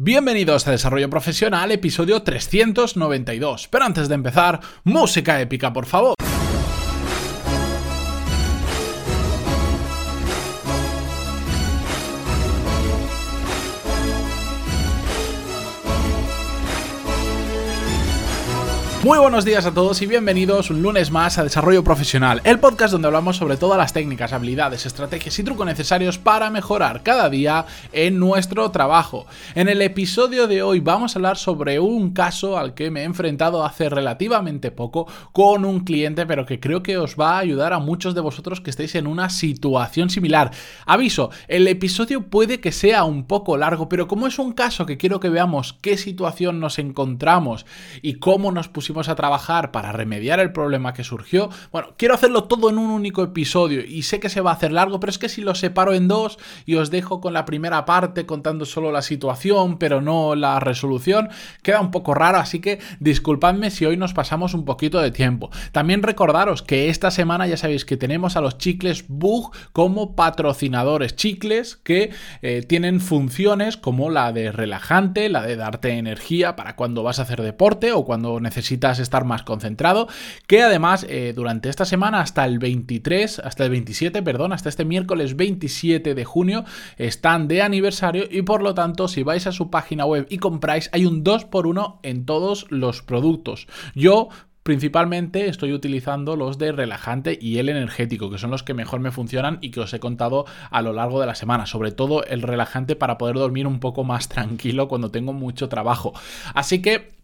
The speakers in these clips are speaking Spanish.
Bienvenidos a Desarrollo Profesional, episodio 392. Pero antes de empezar, música épica, por favor. Muy buenos días a todos y bienvenidos un lunes más a Desarrollo Profesional, el podcast donde hablamos sobre todas las técnicas, habilidades, estrategias y trucos necesarios para mejorar cada día en nuestro trabajo. En el episodio de hoy vamos a hablar sobre un caso al que me he enfrentado hace relativamente poco con un cliente, pero que creo que os va a ayudar a muchos de vosotros que estéis en una situación similar. Aviso, el episodio puede que sea un poco largo, pero como es un caso que quiero que veamos qué situación nos encontramos y cómo nos pusimos a trabajar para remediar el problema que surgió, bueno, quiero hacerlo todo en un único episodio y sé que se va a hacer largo, pero es que si lo separo en dos y os dejo con la primera parte contando solo la situación, pero no la resolución, queda un poco raro, así que disculpadme si hoy nos pasamos un poquito de tiempo. También recordaros que esta semana ya sabéis que tenemos a los chicles Bug como patrocinadores, chicles que eh, tienen funciones como la de relajante, la de darte energía para cuando vas a hacer deporte o cuando necesitas estar más concentrado, que además eh, durante esta semana hasta el 23, hasta el 27, perdón, hasta este miércoles 27 de junio están de aniversario y por lo tanto si vais a su página web y compráis hay un 2x1 en todos los productos. Yo principalmente estoy utilizando los de relajante y el energético, que son los que mejor me funcionan y que os he contado a lo largo de la semana. Sobre todo el relajante para poder dormir un poco más tranquilo cuando tengo mucho trabajo. Así que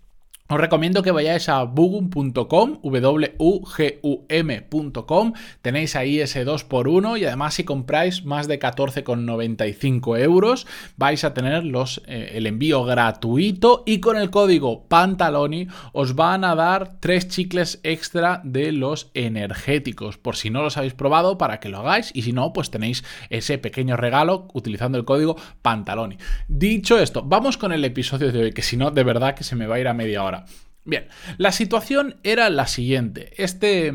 os recomiendo que vayáis a bugum.com, w-u-g-u-m.com, tenéis ahí ese 2x1 y además si compráis más de 14,95 euros vais a tener los, eh, el envío gratuito y con el código Pantaloni os van a dar tres chicles extra de los energéticos, por si no los habéis probado para que lo hagáis y si no pues tenéis ese pequeño regalo utilizando el código Pantaloni. Dicho esto, vamos con el episodio de hoy, que si no de verdad que se me va a ir a media hora. Bien, la situación era la siguiente. Este,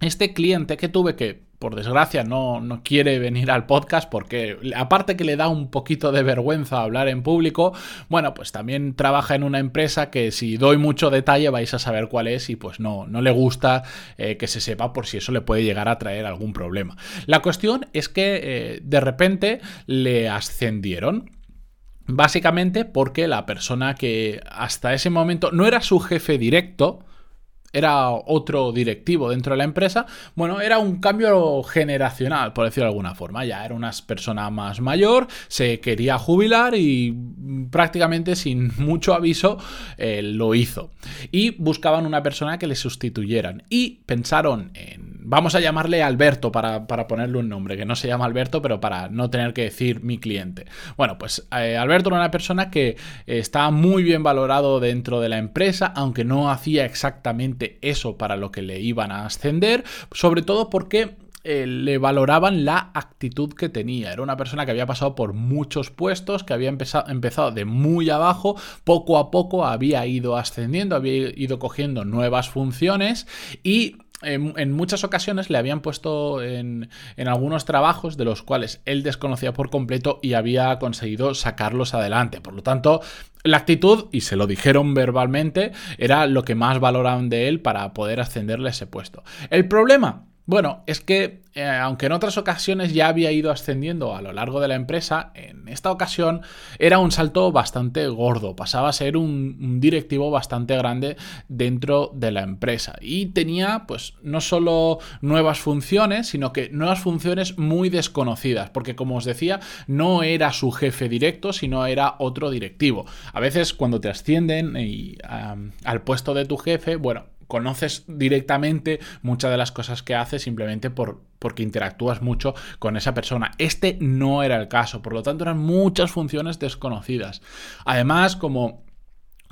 este cliente que tuve que por desgracia no, no, quiere venir al podcast porque aparte que le da un poquito de vergüenza hablar en público, bueno, pues también trabaja en una empresa que si doy mucho detalle vais a saber cuál es y pues no, no le gusta eh, que se sepa por si eso le puede llegar a traer algún problema. La cuestión es que eh, de repente le ascendieron. Básicamente porque la persona que hasta ese momento no era su jefe directo, era otro directivo dentro de la empresa, bueno, era un cambio generacional, por decirlo de alguna forma. Ya era una persona más mayor, se quería jubilar y prácticamente sin mucho aviso eh, lo hizo. Y buscaban una persona que le sustituyeran. Y pensaron en Vamos a llamarle Alberto para, ponerle un nombre, que no se llama Alberto, pero para no tener que decir mi cliente. Bueno, pues eh, Alberto era una persona que estaba muy bien valorado dentro de la empresa, aunque no hacía exactamente eso para lo que le iban a ascender, sobre todo porque eh, le valoraban la actitud que tenía. Era una persona que había pasado por muchos puestos, que había empezado, empezado de muy abajo, poco a poco había ido ascendiendo, había ido cogiendo nuevas funciones y en, muchas ocasiones le habían puesto en, algunos trabajos de los cuales él desconocía por completo y había conseguido sacarlos adelante. Por lo tanto, la actitud, y se lo dijeron verbalmente, era lo que más valoraban de él para poder ascenderle a ese puesto. El problema bueno, es que eh, aunque en otras ocasiones ya había ido ascendiendo a lo largo de la empresa, en esta ocasión era un salto bastante gordo, pasaba a ser un, directivo bastante grande dentro de la empresa y tenía pues no solo nuevas funciones, sino que nuevas funciones muy desconocidas, porque como os decía, no era su jefe directo, sino era otro directivo. A veces cuando te ascienden al puesto de tu jefe, bueno, conoces directamente muchas de las cosas que hace simplemente por, porque interactúas mucho con esa persona. Este no era el caso, por lo tanto eran muchas funciones desconocidas. Además, como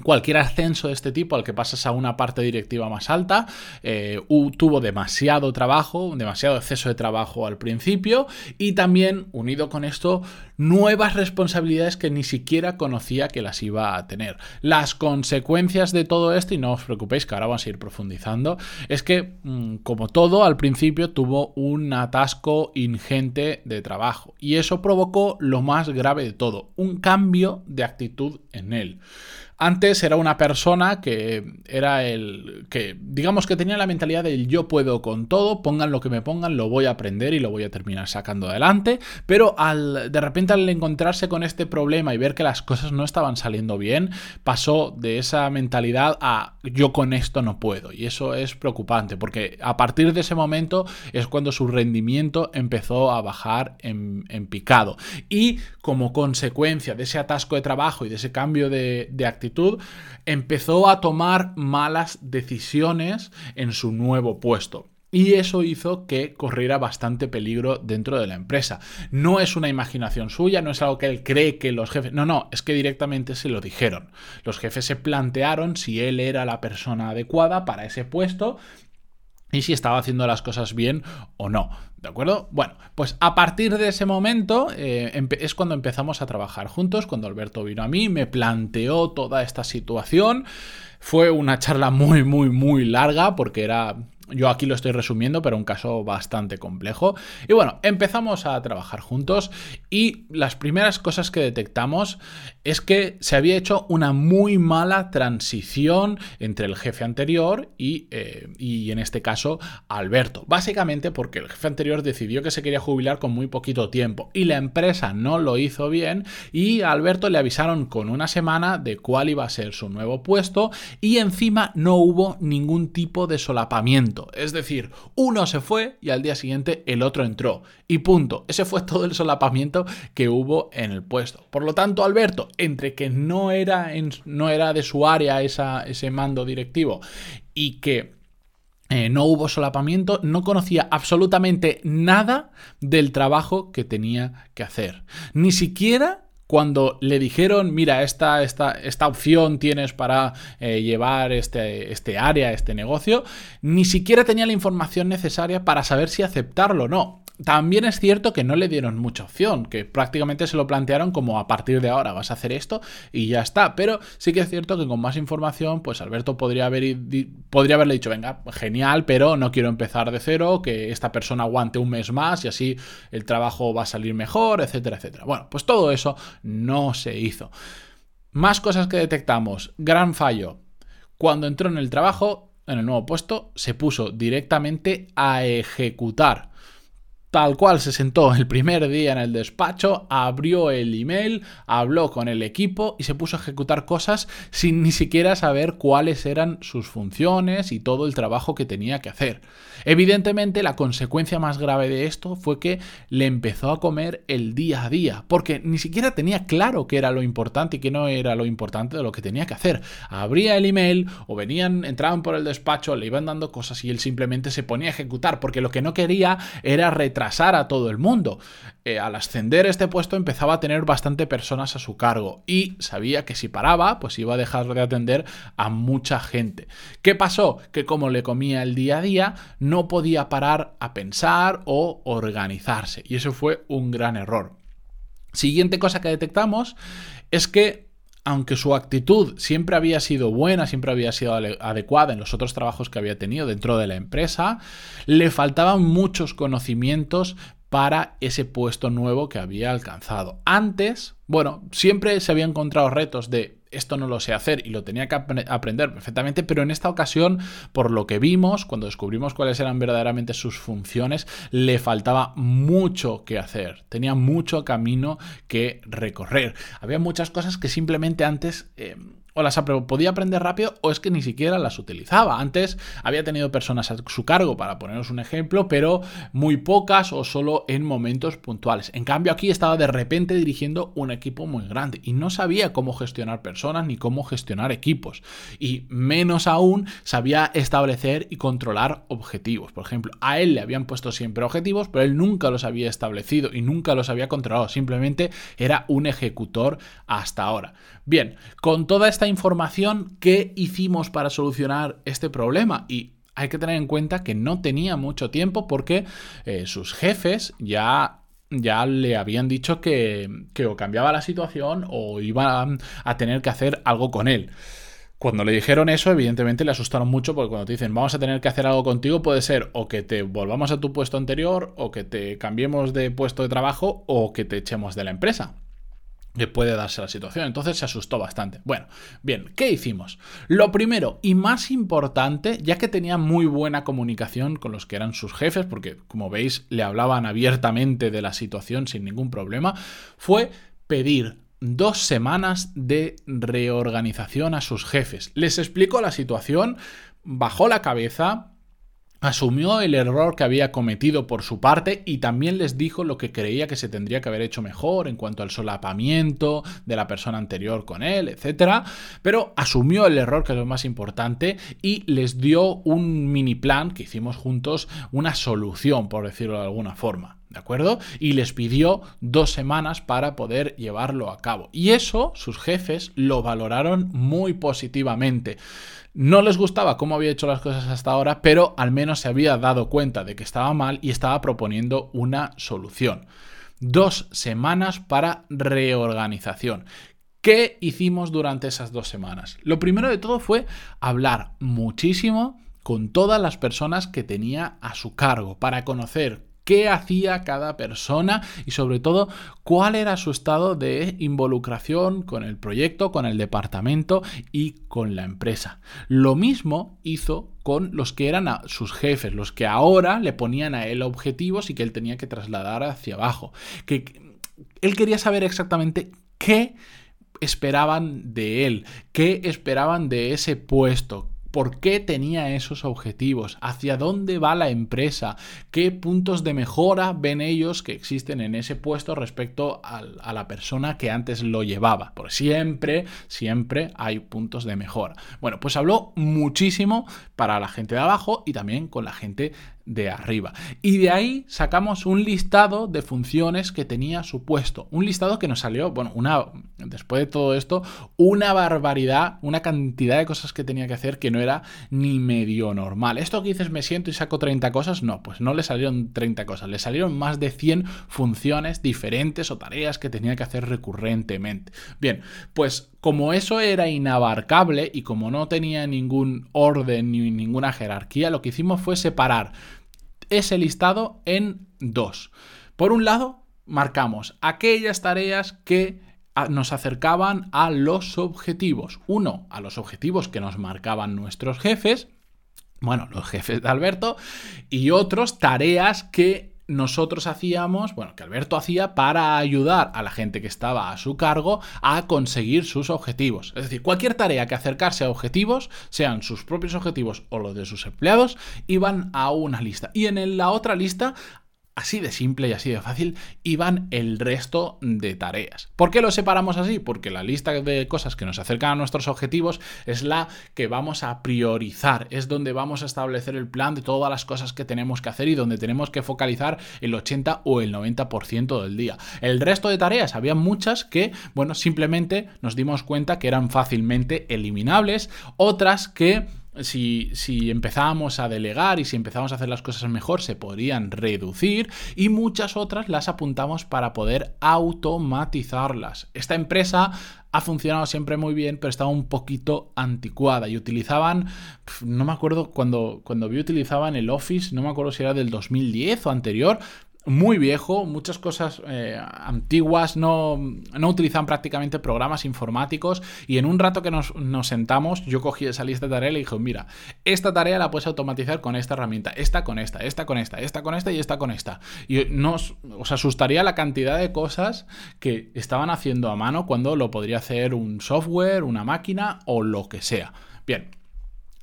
Cualquier ascenso de este tipo al que pasas a una parte directiva más alta eh, tuvo demasiado trabajo, demasiado exceso de trabajo al principio y también unido con esto nuevas responsabilidades que ni siquiera conocía que las iba a tener. Las consecuencias de todo esto, y no os preocupéis que ahora vamos a ir profundizando, es que mm, como todo al principio tuvo un atasco ingente de trabajo y eso provocó lo más grave de todo, un cambio de actitud en él. Antes era una persona que era el que, digamos que tenía la mentalidad del yo puedo con todo, pongan lo que me pongan, lo voy a aprender y lo voy a terminar sacando adelante, pero al de repente al encontrarse con este problema y ver que las cosas no estaban saliendo bien, pasó de esa mentalidad a yo con esto no puedo. Y eso es preocupante porque a partir de ese momento es cuando su rendimiento empezó a bajar en, picado. Y como consecuencia de ese atasco de trabajo y de ese cambio de, de empezó a tomar malas decisiones en su nuevo puesto. Y eso hizo que corriera bastante peligro dentro de la empresa. No es una imaginación suya, no es algo que él cree que los jefes... No, no, es que directamente se lo dijeron. Los jefes se plantearon si él era la persona adecuada para ese puesto y si estaba haciendo las cosas bien o no. ¿De acuerdo? Bueno, pues a partir de ese momento eh, es cuando empezamos a trabajar juntos, cuando Alberto vino a mí, me planteó toda esta situación. Fue una charla muy, muy, muy larga porque era yo aquí lo estoy resumiendo, pero un caso bastante complejo. Y bueno, empezamos a trabajar juntos y las primeras cosas que detectamos es que se había hecho una muy mala transición entre el jefe anterior y, eh, y en este caso Alberto. Básicamente porque el jefe anterior decidió que se quería jubilar con muy poquito tiempo y la empresa no lo hizo bien y a Alberto le avisaron con una semana de cuál iba a ser su nuevo puesto y encima no hubo ningún tipo de solapamiento es decir, uno se fue y al día siguiente el otro entró. Y punto. Ese fue todo el solapamiento que hubo en el puesto. Por lo tanto, Alberto, entre que no era, no era de su área ese mando directivo y que eh, no hubo solapamiento, no conocía absolutamente nada del trabajo que tenía que hacer. Ni siquiera cuando le dijeron, mira, esta, esta, esta opción tienes para eh, llevar este, este área, este negocio, ni siquiera tenía la información necesaria para saber si aceptarlo o no. También es cierto que no le dieron mucha opción, que prácticamente se lo plantearon como a partir de ahora vas a hacer esto y ya está. Pero sí que es cierto que con más información, pues Alberto podría, haber, podría haberle dicho, venga, genial, pero no quiero empezar de cero, que esta persona aguante un mes más y así el trabajo va a salir mejor, etcétera, etcétera. Bueno, pues todo eso no se hizo. Más cosas que detectamos. Gran fallo. Cuando entró en el trabajo, en el nuevo puesto, se puso directamente a ejecutar Tal cual se sentó el primer día en el despacho, abrió el email, habló con el equipo y se puso a ejecutar cosas sin ni siquiera saber cuáles eran sus funciones y todo el trabajo que tenía que hacer. Evidentemente la consecuencia más grave de esto fue que le empezó a comer el día a día, porque ni siquiera tenía claro qué era lo importante y qué no era lo importante de lo que tenía que hacer. Abría el email o venían, entraban por el despacho, le iban dando cosas y él simplemente se ponía a ejecutar, porque lo que no quería era retrasar a todo el mundo. Eh, al ascender este puesto empezaba a tener bastante personas a su cargo y sabía que si paraba, pues iba a dejar de atender a mucha gente. ¿Qué pasó? Que como le comía el día a día, no podía parar a pensar o organizarse. Y eso fue un gran error. Siguiente cosa que detectamos es que aunque su actitud siempre había sido buena, siempre había sido adecuada en los otros trabajos que había tenido dentro de la empresa, le faltaban muchos conocimientos para ese puesto nuevo que había alcanzado. Antes, bueno, siempre se había encontrado retos de esto no lo sé hacer y lo tenía que aprender perfectamente, pero en esta ocasión, por lo que vimos, cuando descubrimos cuáles eran verdaderamente sus funciones, le faltaba mucho que hacer, tenía mucho camino que recorrer. Había muchas cosas que simplemente antes... Eh, o las podía aprender rápido o es que ni siquiera las utilizaba. Antes había tenido personas a su cargo, para poneros un ejemplo, pero muy pocas o solo en momentos puntuales. En cambio aquí estaba de repente dirigiendo un equipo muy grande y no sabía cómo gestionar personas ni cómo gestionar equipos. Y menos aún sabía establecer y controlar objetivos. Por ejemplo, a él le habían puesto siempre objetivos, pero él nunca los había establecido y nunca los había controlado. Simplemente era un ejecutor hasta ahora. Bien, con toda información, ¿qué hicimos para solucionar este problema? Y hay que tener en cuenta que no tenía mucho tiempo porque eh, sus jefes ya ya le habían dicho que, que o cambiaba la situación o iban a tener que hacer algo con él. Cuando le dijeron eso, evidentemente le asustaron mucho porque cuando te dicen vamos a tener que hacer algo contigo, puede ser o que te volvamos a tu puesto anterior, o que te cambiemos de puesto de trabajo, o que te echemos de la empresa que puede darse la situación. Entonces se asustó bastante. Bueno, bien, ¿qué hicimos? Lo primero y más importante, ya que tenía muy buena comunicación con los que eran sus jefes, porque como veis le hablaban abiertamente de la situación sin ningún problema, fue pedir dos semanas de reorganización a sus jefes. Les explicó la situación, bajó la cabeza, asumió el error que había cometido por su parte y también les dijo lo que creía que se tendría que haber hecho mejor en cuanto al solapamiento de la persona anterior con él, etc. Pero asumió el error, que es lo más importante, y les dio un mini plan que hicimos juntos, una solución, por decirlo de alguna forma. ¿De acuerdo? Y les pidió dos semanas para poder llevarlo a cabo. Y eso sus jefes lo valoraron muy positivamente. No les gustaba cómo había hecho las cosas hasta ahora, pero al menos se había dado cuenta de que estaba mal y estaba proponiendo una solución. Dos semanas para reorganización. ¿Qué hicimos durante esas dos semanas? Lo primero de todo fue hablar muchísimo con todas las personas que tenía a su cargo para conocer qué hacía cada persona y sobre todo cuál era su estado de involucración con el proyecto, con el departamento y con la empresa. Lo mismo hizo con los que eran sus jefes, los que ahora le ponían a él objetivos y que él tenía que trasladar hacia abajo. Que él quería saber exactamente qué esperaban de él, qué esperaban de ese puesto, por qué tenía esos objetivos, hacia dónde va la empresa, qué puntos de mejora ven ellos que existen en ese puesto respecto a la persona que antes lo llevaba. Por siempre, siempre hay puntos de mejora. Bueno, pues habló muchísimo para la gente de abajo y también con la gente de arriba. Y de ahí sacamos un listado de funciones que tenía su puesto. Un listado que nos salió, bueno, una, después de todo esto, una barbaridad, una cantidad de cosas que tenía que hacer que no era ni medio normal. Esto que dices, me siento y saco 30 cosas, no, pues no le salieron 30 cosas, le salieron más de 100 funciones diferentes o tareas que tenía que hacer recurrentemente. Bien, pues como eso era inabarcable y como no tenía ningún orden ni ninguna jerarquía, lo que hicimos fue separar ese listado en dos. Por un lado, marcamos aquellas tareas que nos acercaban a los objetivos. Uno, a los objetivos que nos marcaban nuestros jefes, bueno, los jefes de Alberto, y otros tareas que nosotros hacíamos, bueno, que Alberto hacía para ayudar a la gente que estaba a su cargo a conseguir sus objetivos. Es decir, cualquier tarea que acercarse a objetivos, sean sus propios objetivos o los de sus empleados, iban a una lista. Y en la otra lista Así de simple y así de fácil iban el resto de tareas. ¿Por qué lo separamos así? Porque la lista de cosas que nos acercan a nuestros objetivos es la que vamos a priorizar, es donde vamos a establecer el plan de todas las cosas que tenemos que hacer y donde tenemos que focalizar el 80 o el 90% del día. El resto de tareas, había muchas que, bueno, simplemente nos dimos cuenta que eran fácilmente eliminables, otras que si, si empezábamos a delegar y si empezamos a hacer las cosas mejor, se podrían reducir y muchas otras las apuntamos para poder automatizarlas. Esta empresa ha funcionado siempre muy bien, pero estaba un poquito anticuada y utilizaban, no me acuerdo cuando, cuando vi utilizaban el Office, no me acuerdo si era del 2010 o anterior, muy viejo, muchas cosas eh, antiguas, no, no, utilizan prácticamente programas informáticos y en un rato que nos, sentamos yo cogí esa lista de tareas y le dije, mira, esta tarea la puedes automatizar con esta herramienta, esta con esta, esta con esta, esta con esta y esta con esta. Y nos, os asustaría la cantidad de cosas que estaban haciendo a mano cuando lo podría hacer un software, una máquina o lo que sea. Bien,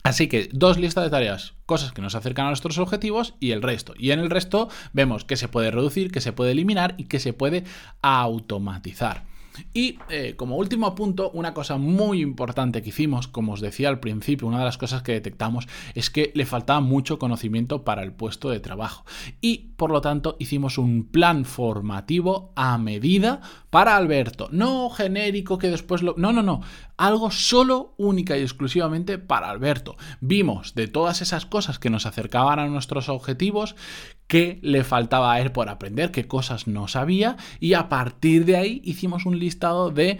Así que dos listas de tareas, cosas que nos acercan a nuestros objetivos y el resto. Y en el resto vemos que se puede reducir, que se puede eliminar y que se puede automatizar. Y eh, como último punto, una cosa muy importante que hicimos, como os decía al principio, una de las cosas que detectamos es que le faltaba mucho conocimiento para el puesto de trabajo. Y por lo tanto hicimos un plan formativo a medida para Alberto. No genérico que después lo... No, no, no. Algo solo, única y exclusivamente para Alberto. Vimos de todas esas cosas que nos acercaban a nuestros objetivos qué le faltaba a él por aprender, qué cosas no sabía y a partir de ahí hicimos un listado de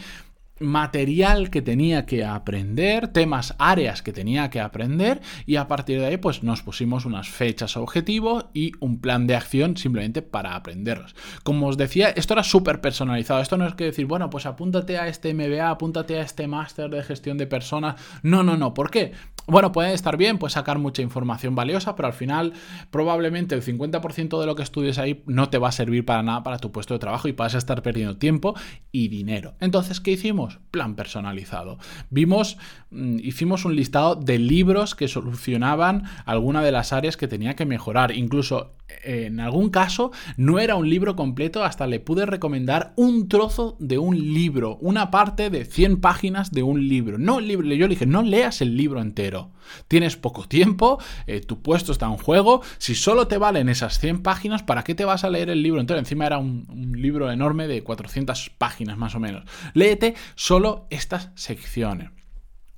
material que tenía que aprender, temas, áreas que tenía que aprender y a partir de ahí pues nos pusimos unas fechas objetivo y un plan de acción simplemente para aprenderlos. Como os decía, esto era súper personalizado, esto no es que decir, bueno, pues apúntate a este MBA, apúntate a este máster de gestión de personas, no, no, no, ¿por qué? Bueno, puede estar bien, puede sacar mucha información valiosa, pero al final probablemente el 50% de lo que estudies ahí no te va a servir para nada para tu puesto de trabajo y vas a estar perdiendo tiempo y dinero. Entonces, ¿qué hicimos? Plan personalizado. Vimos, mm, hicimos un listado de libros que solucionaban alguna de las áreas que tenía que mejorar. Incluso en algún caso no era un libro completo, hasta le pude recomendar un trozo de un libro, una parte de 100 páginas de un libro. No el libro, yo le dije, no leas el libro entero. Tienes poco tiempo, eh, tu puesto está en juego, si solo te valen esas 100 páginas, ¿para qué te vas a leer el libro entero? Encima era un, un libro enorme de 400 páginas más o menos. Léete solo estas secciones.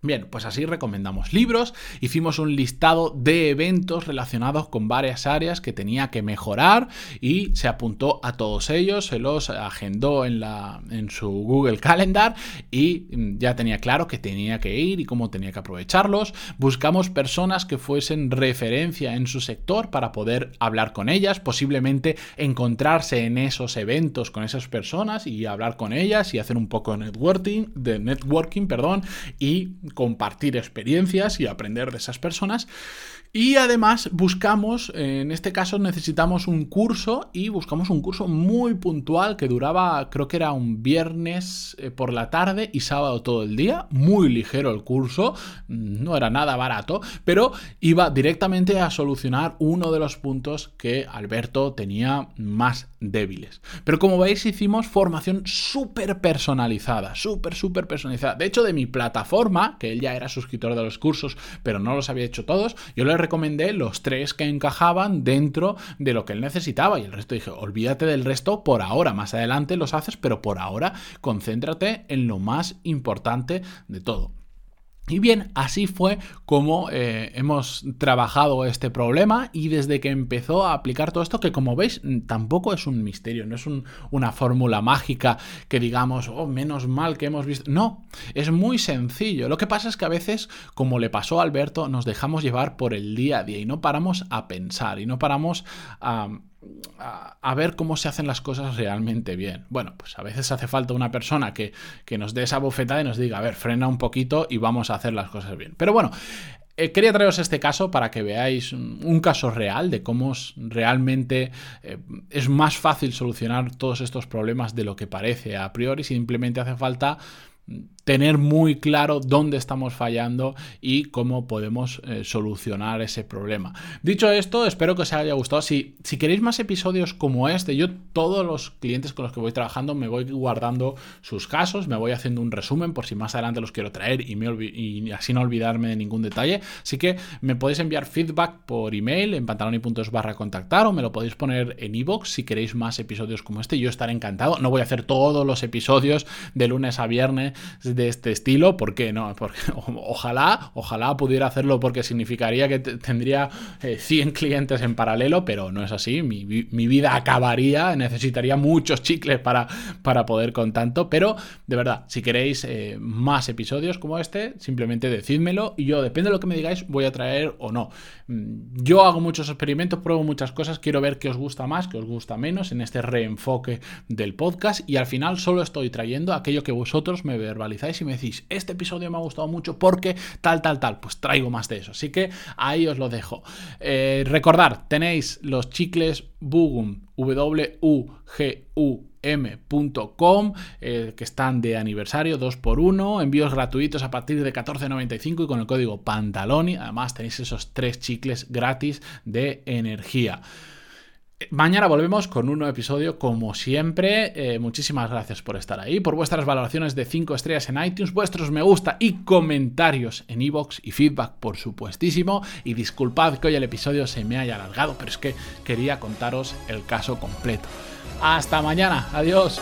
Bien, pues así recomendamos libros, hicimos un listado de eventos relacionados con varias áreas que tenía que mejorar y se apuntó a todos ellos, se los agendó en, la, en su Google Calendar y ya tenía claro que tenía que ir y cómo tenía que aprovecharlos. Buscamos personas que fuesen referencia en su sector para poder hablar con ellas, posiblemente encontrarse en esos eventos con esas personas y hablar con ellas y hacer un poco de networking, de networking, perdón, y compartir experiencias y aprender de esas personas. Y además buscamos, en este caso necesitamos un curso y buscamos un curso muy puntual que duraba, creo que era un viernes eh, por la tarde y sábado todo el día, muy ligero el curso, no era nada barato, pero iba directamente a solucionar uno de los puntos que Alberto tenía más débiles. Pero como veis hicimos formación súper personalizada, súper, súper personalizada. De hecho, de mi plataforma, que él ya era suscriptor de los cursos, pero no los había hecho todos, yo le recomendé los tres que encajaban dentro de lo que él necesitaba y el resto dije, olvídate del resto por ahora, más adelante los haces, pero por ahora concéntrate en lo más importante de todo. Y bien, así fue como eh, hemos trabajado este problema y desde que empezó a aplicar todo esto, que como veis tampoco es un misterio, no es una fórmula mágica que digamos, oh, menos mal que hemos visto. No, es muy sencillo. Lo que pasa es que a veces, como le pasó a Alberto, nos dejamos llevar por el día a día y no paramos a pensar y no paramos a a, ver cómo se hacen las cosas realmente bien. Bueno, pues a veces hace falta una persona que, que, nos dé esa bofetada y nos diga, a ver, frena un poquito y vamos a hacer las cosas bien. Pero bueno, eh, quería traeros este caso para que veáis un, caso real de cómo realmente eh, es más fácil solucionar todos estos problemas de lo que parece a priori. Simplemente hace falta tener muy claro dónde estamos fallando y cómo podemos eh, solucionar ese problema. Dicho esto, espero que os haya gustado. Si, si queréis más episodios como este, yo todos los clientes con los que voy trabajando me voy guardando sus casos, me voy haciendo un resumen por si más adelante los quiero traer y, me y así no olvidarme de ningún detalle. Así que me podéis enviar feedback por email en pantaloni.es barra contactar o me lo podéis poner en iVoox si queréis más episodios como este. Yo estaré encantado. No voy a hacer todos los episodios de lunes a viernes de este estilo, ¿por qué no? Porque ojalá, ojalá pudiera hacerlo porque significaría que tendría 100 eh, clientes en paralelo, pero no es así, mi, vida acabaría, necesitaría muchos chicles para, para poder con tanto, pero de verdad, si queréis eh, más episodios como este, simplemente decídmelo y yo, depende de lo que me digáis, voy a traer o no. Mm, yo hago muchos experimentos, pruebo muchas cosas, quiero ver qué os gusta más, qué os gusta menos en este reenfoque del podcast y al final solo estoy trayendo aquello que vosotros me verbalizáis y me decís, este episodio me ha gustado mucho porque tal, tal, tal, pues traigo más de eso. Así que ahí os lo dejo. Eh, recordar, tenéis los chicles Bugum, W-U-G-U eh, que están de aniversario 2x1, envíos gratuitos a partir de 14.95 y con el código Pantaloni además tenéis esos tres chicles gratis de energía. Mañana volvemos con un nuevo episodio como siempre. Eh, muchísimas gracias por estar ahí, por vuestras valoraciones de 5 estrellas en iTunes, vuestros me gusta y comentarios en iVoox y feedback por supuestísimo. Y disculpad que hoy el episodio se me haya alargado, pero es que quería contaros el caso completo. Hasta mañana, adiós.